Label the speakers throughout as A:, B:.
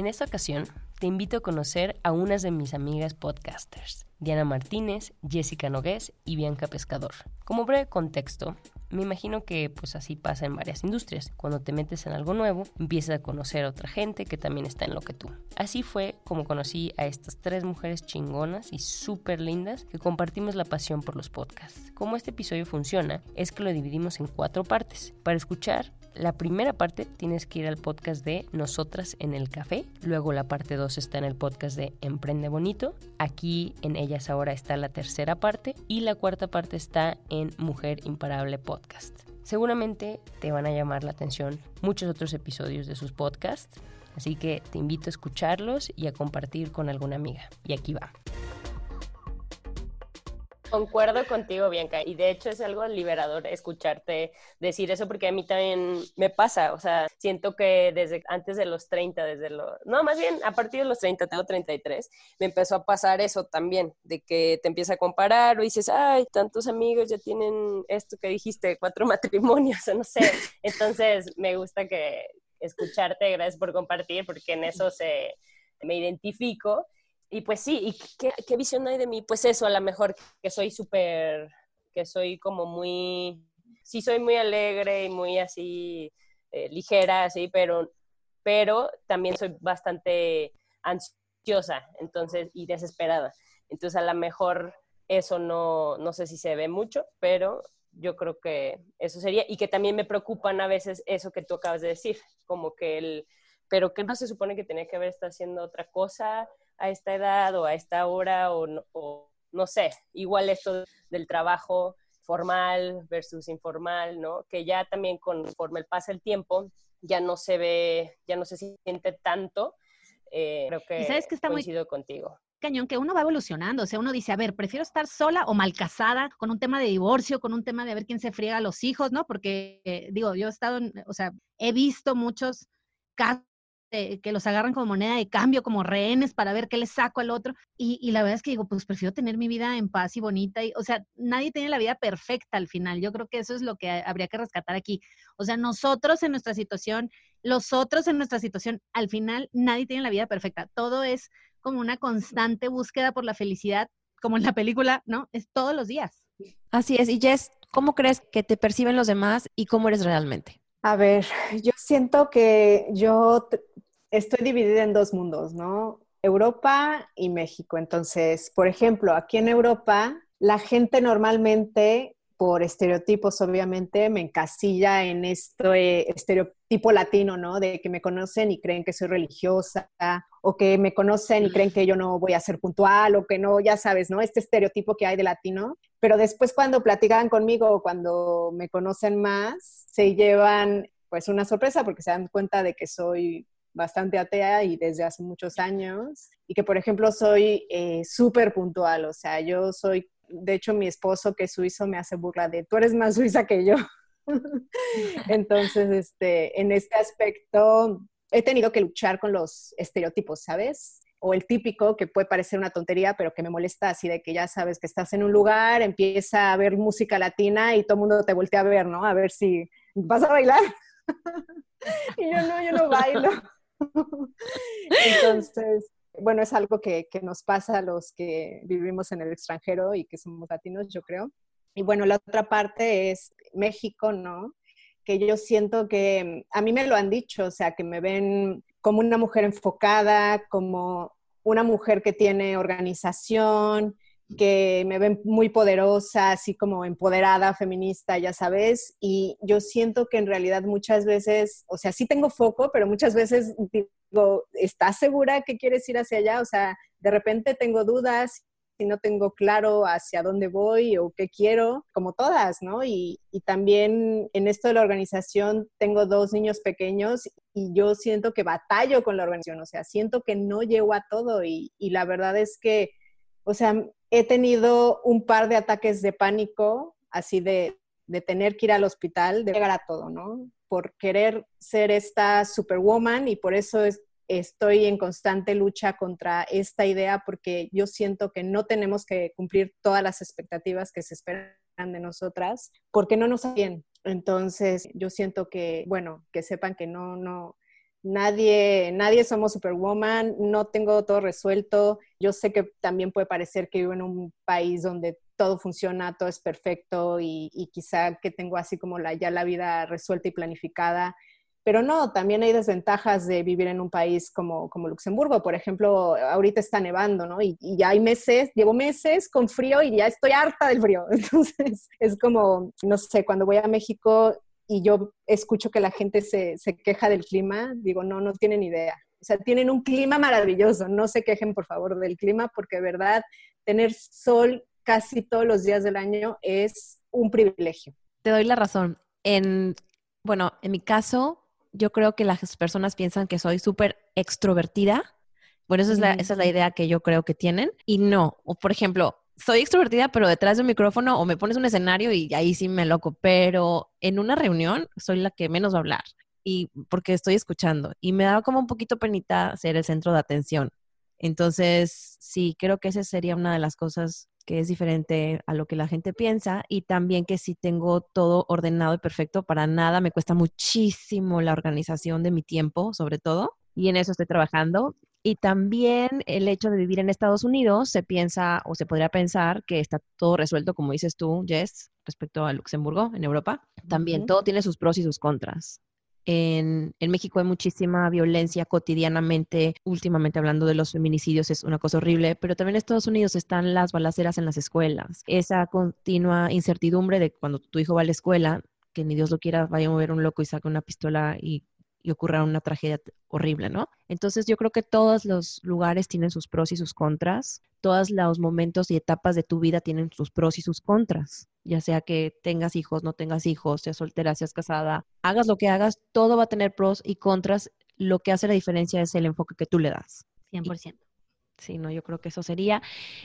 A: En esta ocasión, te invito a conocer a unas de mis amigas podcasters, Diana Martínez, Jessica Nogués y Bianca Pescador. Como breve contexto, me imagino que pues así pasa en varias industrias. Cuando te metes en algo nuevo, empiezas a conocer a otra gente que también está en lo que tú. Así fue como conocí a estas tres mujeres chingonas y súper lindas que compartimos la pasión por los podcasts. Como este episodio funciona, es que lo dividimos en cuatro partes. Para escuchar, la primera parte tienes que ir al podcast de Nosotras en el Café. Luego la parte 2 está en el podcast de Emprende Bonito. Aquí en Ellas Ahora está la tercera parte. Y la cuarta parte está en Mujer Imparable Podcast. Seguramente te van a llamar la atención muchos otros episodios de sus podcasts. Así que te invito a escucharlos y a compartir con alguna amiga. Y aquí va.
B: Concuerdo contigo, Bianca, y de hecho es algo liberador escucharte decir eso porque a mí también me pasa, o sea, siento que desde antes de los 30, desde los, no, más bien a partir de los 30, tengo 33, me empezó a pasar eso también, de que te empieza a comparar o dices, ay, tantos amigos ya tienen esto que dijiste, cuatro matrimonios, o no sé, entonces me gusta que escucharte, gracias por compartir, porque en eso se, me identifico y pues sí, ¿y qué, visión hay de mí? Pues eso, a lo mejor que soy súper, que soy como muy, sí soy muy alegre y muy así eh, ligera, así, pero, pero también soy bastante ansiosa, entonces, y desesperada. Entonces a lo mejor eso no, no sé si se ve mucho, pero yo creo que eso sería, y que también me preocupan a veces eso que tú acabas de decir, como que el, pero que no se supone que tenía que haber estado haciendo otra cosa, a esta edad o a esta hora o, no sé, igual esto del trabajo formal versus informal, ¿no? Que ya también conforme pasa el tiempo ya no se ve, ya no se siente tanto. Eh, creo que,
C: sabes que está
B: coincido contigo
C: cañón que uno va evolucionando, o sea, uno dice, a ver, prefiero estar sola o mal casada con un tema de divorcio, con un tema de ver quién se friega a los hijos, ¿no? Porque, eh, digo, yo he estado, o sea, he visto muchos casos que los agarran como moneda de cambio, como rehenes para ver qué les saco al otro. Y, la verdad es que digo, pues prefiero tener mi vida en paz y bonita. Y, o sea, nadie tiene la vida perfecta al final. Yo creo que eso es lo que habría que rescatar aquí. O sea, nosotros en nuestra situación, los otros en nuestra situación, al final nadie tiene la vida perfecta. Todo es como una constante búsqueda por la felicidad, como en la película, ¿no? Es todos los días.
D: Así es. Y Jess, ¿cómo crees que te perciben los demás y cómo eres realmente?
E: A ver, yo siento que yo estoy dividida en dos mundos, ¿no? Europa y México. Entonces, por ejemplo, aquí en Europa, la gente normalmente, por estereotipos, obviamente, me encasilla en este estereotipo latino, ¿no? De que me conocen y creen que soy religiosa, o que me conocen y creen que yo no voy a ser puntual, o que no, ya sabes, ¿no? Este estereotipo que hay de latino. Pero después cuando platican conmigo, cuando me conocen más, se llevan pues una sorpresa porque se dan cuenta de que soy bastante atea y desde hace muchos años y que por ejemplo soy eh, súper puntual, o sea, yo soy, de hecho mi esposo que es suizo me hace burla de, tú eres más suiza que yo. Entonces, este, en este aspecto he tenido que luchar con los estereotipos, ¿sabes? o el típico que puede parecer una tontería, pero que me molesta así de que ya sabes que estás en un lugar, empieza a ver música latina y todo el mundo te voltea a ver, ¿no? A ver si vas a bailar. y yo no, yo no bailo. Entonces, bueno, es algo que, que, nos pasa a los que vivimos en el extranjero y que somos latinos, yo creo. Y bueno, la otra parte es México, ¿no? Que yo siento que a mí me lo han dicho, o sea, que me ven como una mujer enfocada, como una mujer que tiene organización, que me ven muy poderosa, así como empoderada, feminista, ya sabes, y yo siento que en realidad muchas veces, o sea, sí tengo foco, pero muchas veces digo, ¿estás segura que quieres ir hacia allá? O sea, de repente tengo dudas y no tengo claro hacia dónde voy o qué quiero, como todas, ¿no? Y, y también en esto de la organización tengo dos niños pequeños y yo siento que batallo con la organización, o sea, siento que no llego a todo y, y la verdad es que, o sea, he tenido un par de ataques de pánico, así de, tener que ir al hospital, de llegar a todo, ¿no? Por querer ser esta superwoman y por eso es, estoy en constante lucha contra esta idea porque yo siento que no tenemos que cumplir todas las expectativas que se esperan de nosotras porque no nos bien. Entonces, yo siento que, bueno, que sepan que no, no, nadie, nadie somos superwoman, no tengo todo resuelto. Yo sé que también puede parecer que vivo en un país donde todo funciona, todo es perfecto y, y quizá que tengo así como la, ya la vida resuelta y planificada pero no, también hay desventajas de vivir en un país como, como Luxemburgo. Por ejemplo, ahorita está nevando, ¿no? Y, ya hay meses, llevo meses con frío y ya estoy harta del frío. Entonces, es como, no sé, cuando voy a México y yo escucho que la gente se, se queja del clima, digo, no, no tienen idea. O sea, tienen un clima maravilloso. No se quejen, por favor, del clima, porque de verdad, tener sol casi todos los días del año es un privilegio.
D: Te doy la razón. En, bueno, en mi caso, yo creo que las personas piensan que soy súper extrovertida. Bueno, esa es, la, esa es la idea que yo creo que tienen. Y no, o por ejemplo, soy extrovertida, pero detrás de un micrófono o me pones un escenario y ahí sí me loco, pero en una reunión soy la que menos va a hablar y porque estoy escuchando y me da como un poquito penita ser el centro de atención. Entonces, sí, creo que esa sería una de las cosas que es diferente a lo que la gente piensa y también que si tengo todo ordenado y perfecto, para nada me cuesta muchísimo la organización de mi tiempo, sobre todo, y en eso estoy trabajando. Y también el hecho de vivir en Estados Unidos, se piensa o se podría pensar que está todo resuelto, como dices tú, Jess, respecto a Luxemburgo, en Europa. También todo tiene sus pros y sus contras. En, en, México hay muchísima violencia cotidianamente. Últimamente hablando de los feminicidios es una cosa horrible, pero también en Estados Unidos están las balaceras en las escuelas. Esa continua incertidumbre de cuando tu hijo va a la escuela, que ni Dios lo quiera, vaya a mover un loco y saque una pistola y y ocurra una tragedia horrible, ¿no? Entonces yo creo que todos los lugares tienen sus pros y sus contras, todos los momentos y etapas de tu vida tienen sus pros y sus contras, ya sea que tengas hijos, no tengas hijos, seas soltera, seas casada, hagas lo que hagas, todo va a tener pros y contras, lo que hace la diferencia es el enfoque que tú le das.
C: 100%.
D: Y, sí, no, yo creo que eso sería.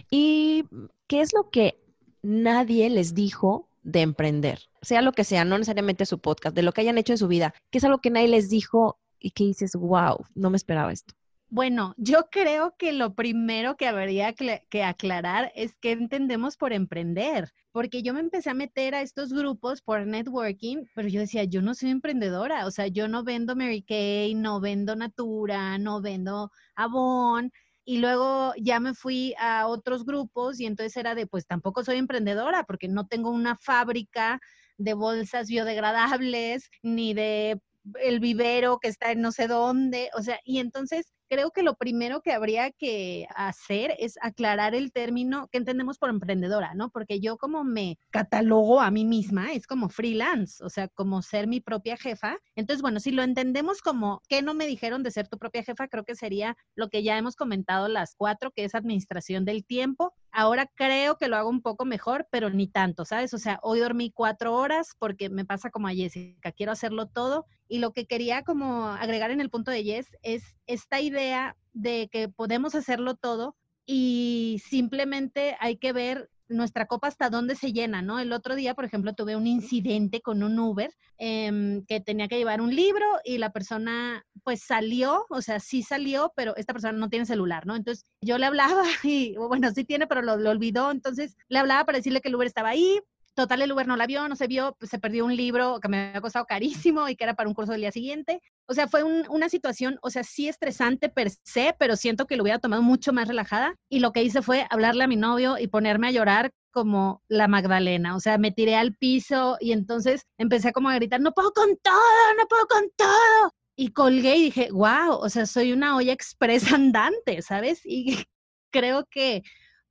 D: ¿Y qué es lo que nadie les dijo de emprender, sea lo que sea, no necesariamente su podcast, de lo que hayan hecho en su vida, que es algo que nadie les dijo y que dices, wow, no me esperaba esto.
C: Bueno, yo creo que lo primero que habría que aclarar es qué entendemos por emprender, porque yo me empecé a meter a estos grupos por networking, pero yo decía, yo no soy emprendedora, o sea, yo no vendo Mary Kay, no vendo Natura, no vendo Avon, y luego ya me fui a otros grupos y entonces era de, pues tampoco soy emprendedora porque no tengo una fábrica de bolsas biodegradables ni de el vivero que está en no sé dónde, o sea, y entonces creo que lo primero que habría que hacer es aclarar el término que entendemos por emprendedora, ¿no? Porque yo como me catalogo a mí misma, es como freelance, o sea, como ser mi propia jefa. Entonces, bueno, si lo entendemos como que no me dijeron de ser tu propia jefa, creo que sería lo que ya hemos comentado las cuatro, que es administración del tiempo. Ahora creo que lo hago un poco mejor, pero ni tanto, ¿sabes? O sea, hoy dormí cuatro horas porque me pasa como a Jessica, quiero hacerlo todo. Y lo que quería como agregar en el punto de Jess es esta idea de que podemos hacerlo todo y simplemente hay que ver nuestra copa hasta dónde se llena, ¿no? El otro día, por ejemplo, tuve un incidente con un Uber eh, que tenía que llevar un libro y la persona pues salió, o sea, sí salió, pero esta persona no tiene celular, ¿no? Entonces yo le hablaba y, bueno, sí tiene, pero lo, lo olvidó, entonces le hablaba para decirle que el Uber estaba ahí, Total, el Uber no la vio, no se vio, pues se perdió un libro que me había costado carísimo y que era para un curso del día siguiente. O sea, fue un, una situación, o sea, sí estresante per se, pero siento que lo hubiera tomado mucho más relajada. Y lo que hice fue hablarle a mi novio y ponerme a llorar como la Magdalena. O sea, me tiré al piso y entonces empecé como a gritar, no puedo con todo, no puedo con todo. Y colgué y dije, wow, o sea, soy una olla expresa andante, ¿sabes? Y creo que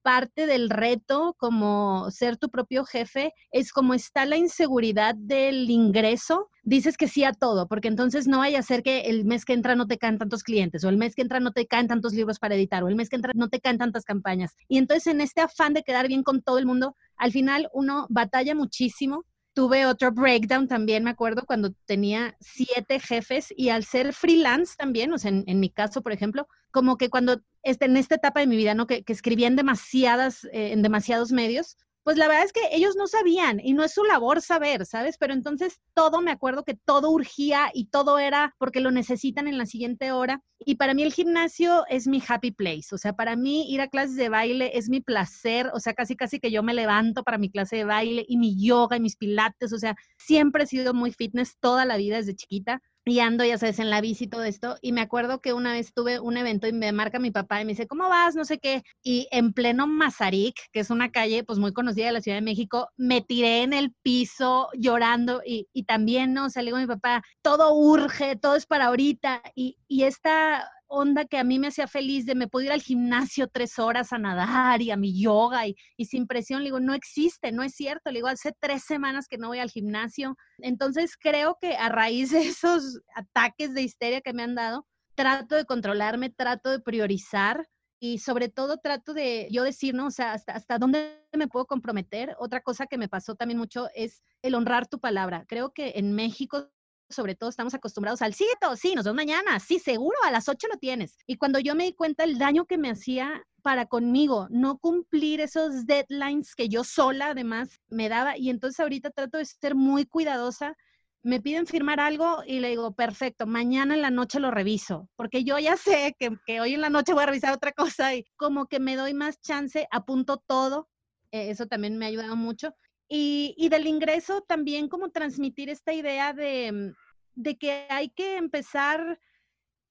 C: parte del reto como ser tu propio jefe es como está la inseguridad del ingreso, dices que sí a todo, porque entonces no vaya a ser que el mes que entra no te caen tantos clientes, o el mes que entra no te caen tantos libros para editar, o el mes que entra no te caen tantas campañas. Y entonces en este afán de quedar bien con todo el mundo, al final uno batalla muchísimo tuve otro breakdown también, me acuerdo, cuando tenía siete jefes y al ser freelance también, o sea, en, mi caso, por ejemplo, como que cuando este, en esta etapa de mi vida, ¿no? Que, que escribía en demasiadas, eh, en demasiados medios, pues la verdad es que ellos no sabían y no es su labor saber, ¿sabes? Pero entonces todo, me acuerdo que todo urgía y todo era porque lo necesitan en la siguiente hora. Y para mí el gimnasio es mi happy place, o sea, para mí ir a clases de baile es mi placer, o sea, casi casi que yo me levanto para mi clase de baile y mi yoga y mis pilates, o sea, siempre he sido muy fitness toda la vida desde chiquita y ando, ya sabes, en la bici y todo esto. Y me acuerdo que una vez tuve un evento y me marca mi papá y me dice, ¿cómo vas? No sé qué. Y en pleno Mazarik, que es una calle pues muy conocida de la Ciudad de México, me tiré en el piso llorando y, y también, ¿no? O le digo a mi papá, todo urge, todo es para ahorita. Y, y esta onda que a mí me hacía feliz de me puedo ir al gimnasio tres horas a nadar y a mi yoga y, sin presión, le digo, no existe, no es cierto, le digo, hace tres semanas que no voy al gimnasio. Entonces creo que a raíz de esos ataques de histeria que me han dado, trato de controlarme, trato de priorizar y sobre todo trato de yo decir, ¿no? O sea, hasta, hasta dónde me puedo comprometer. Otra cosa que me pasó también mucho es el honrar tu palabra. Creo que en México sobre todo estamos acostumbrados al cito, sí, nos vemos mañana, sí, seguro, a las 8 lo tienes. Y cuando yo me di cuenta el daño que me hacía para conmigo, no cumplir esos deadlines que yo sola además me daba, y entonces ahorita trato de ser muy cuidadosa. Me piden firmar algo y le digo, perfecto, mañana en la noche lo reviso, porque yo ya sé que, que hoy en la noche voy a revisar otra cosa y como que me doy más chance, apunto todo, eh, eso también me ha ayudado mucho. Y, y, del ingreso también como transmitir esta idea de, mm, de que hay que empezar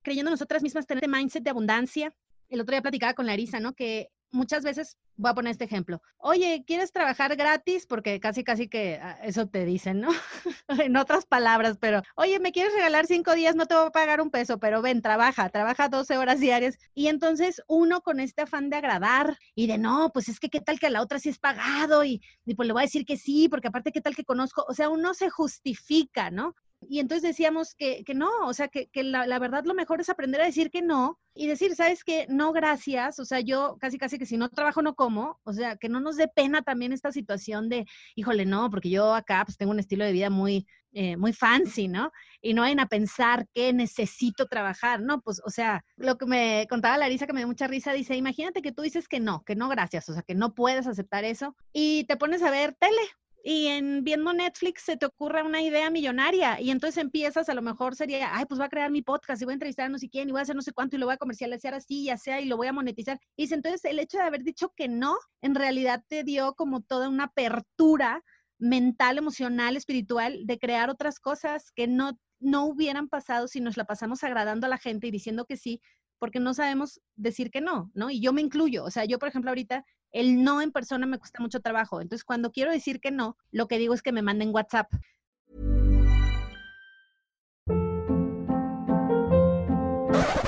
C: creyendo nosotras mismas tener este mindset de abundancia. El otro día platicaba con Larisa, ¿no? Que muchas veces, voy a poner este ejemplo, oye, ¿quieres trabajar gratis? Porque casi, casi que ah, eso te dicen, ¿no? en otras palabras, pero, oye, ¿me quieres regalar cinco días? No te voy a pagar un peso, pero ven, trabaja, trabaja 12 horas diarias. Y entonces uno con este afán de agradar y de, no, pues es que qué tal que a la otra sí es pagado y, y pues le voy a decir que sí, porque aparte qué tal que conozco, o sea, uno se justifica, ¿no? Y entonces decíamos que, que no, o sea, que, que la, la, verdad lo mejor es aprender a decir que no y decir, ¿sabes qué? No, gracias. O sea, yo casi, casi que si no trabajo, no como. O sea, que no nos dé pena también esta situación de, híjole, no, porque yo acá pues tengo un estilo de vida muy, eh, muy fancy, ¿no? Y no vayan a pensar que necesito trabajar, ¿no? Pues, o sea, lo que me contaba Larisa, que me dio mucha risa, dice, imagínate que tú dices que no, que no, gracias, o sea, que no puedes aceptar eso y te pones a ver tele, y en viendo Netflix se te ocurre una idea millonaria y entonces empiezas, a lo mejor sería, ay, pues voy a crear mi podcast y voy a entrevistar a no sé quién y voy a hacer no sé cuánto y lo voy a comercializar así, ya sea, y lo voy a monetizar. Y entonces el hecho de haber dicho que no, en realidad te dio como toda una apertura mental, emocional, espiritual de crear otras cosas que no, no hubieran pasado si nos la pasamos agradando a la gente y diciendo que sí, porque no sabemos decir que no, ¿no? Y yo me incluyo, o sea, yo por ejemplo ahorita el no en persona me cuesta mucho trabajo. Entonces, cuando quiero decir que no, lo que digo es que me manden WhatsApp.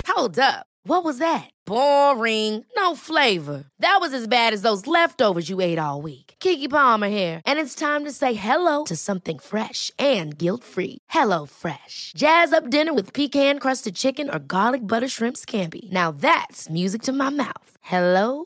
F: Hold up. What was that? Boring. No flavor. That was as bad as those leftovers you ate all week. Kiki Palmer here, and it's time to say hello to something fresh and guilt-free. Hello Fresh. Jazz up dinner with pecan-crusted chicken or garlic butter shrimp scampi. Now that's music to my mouth. Hello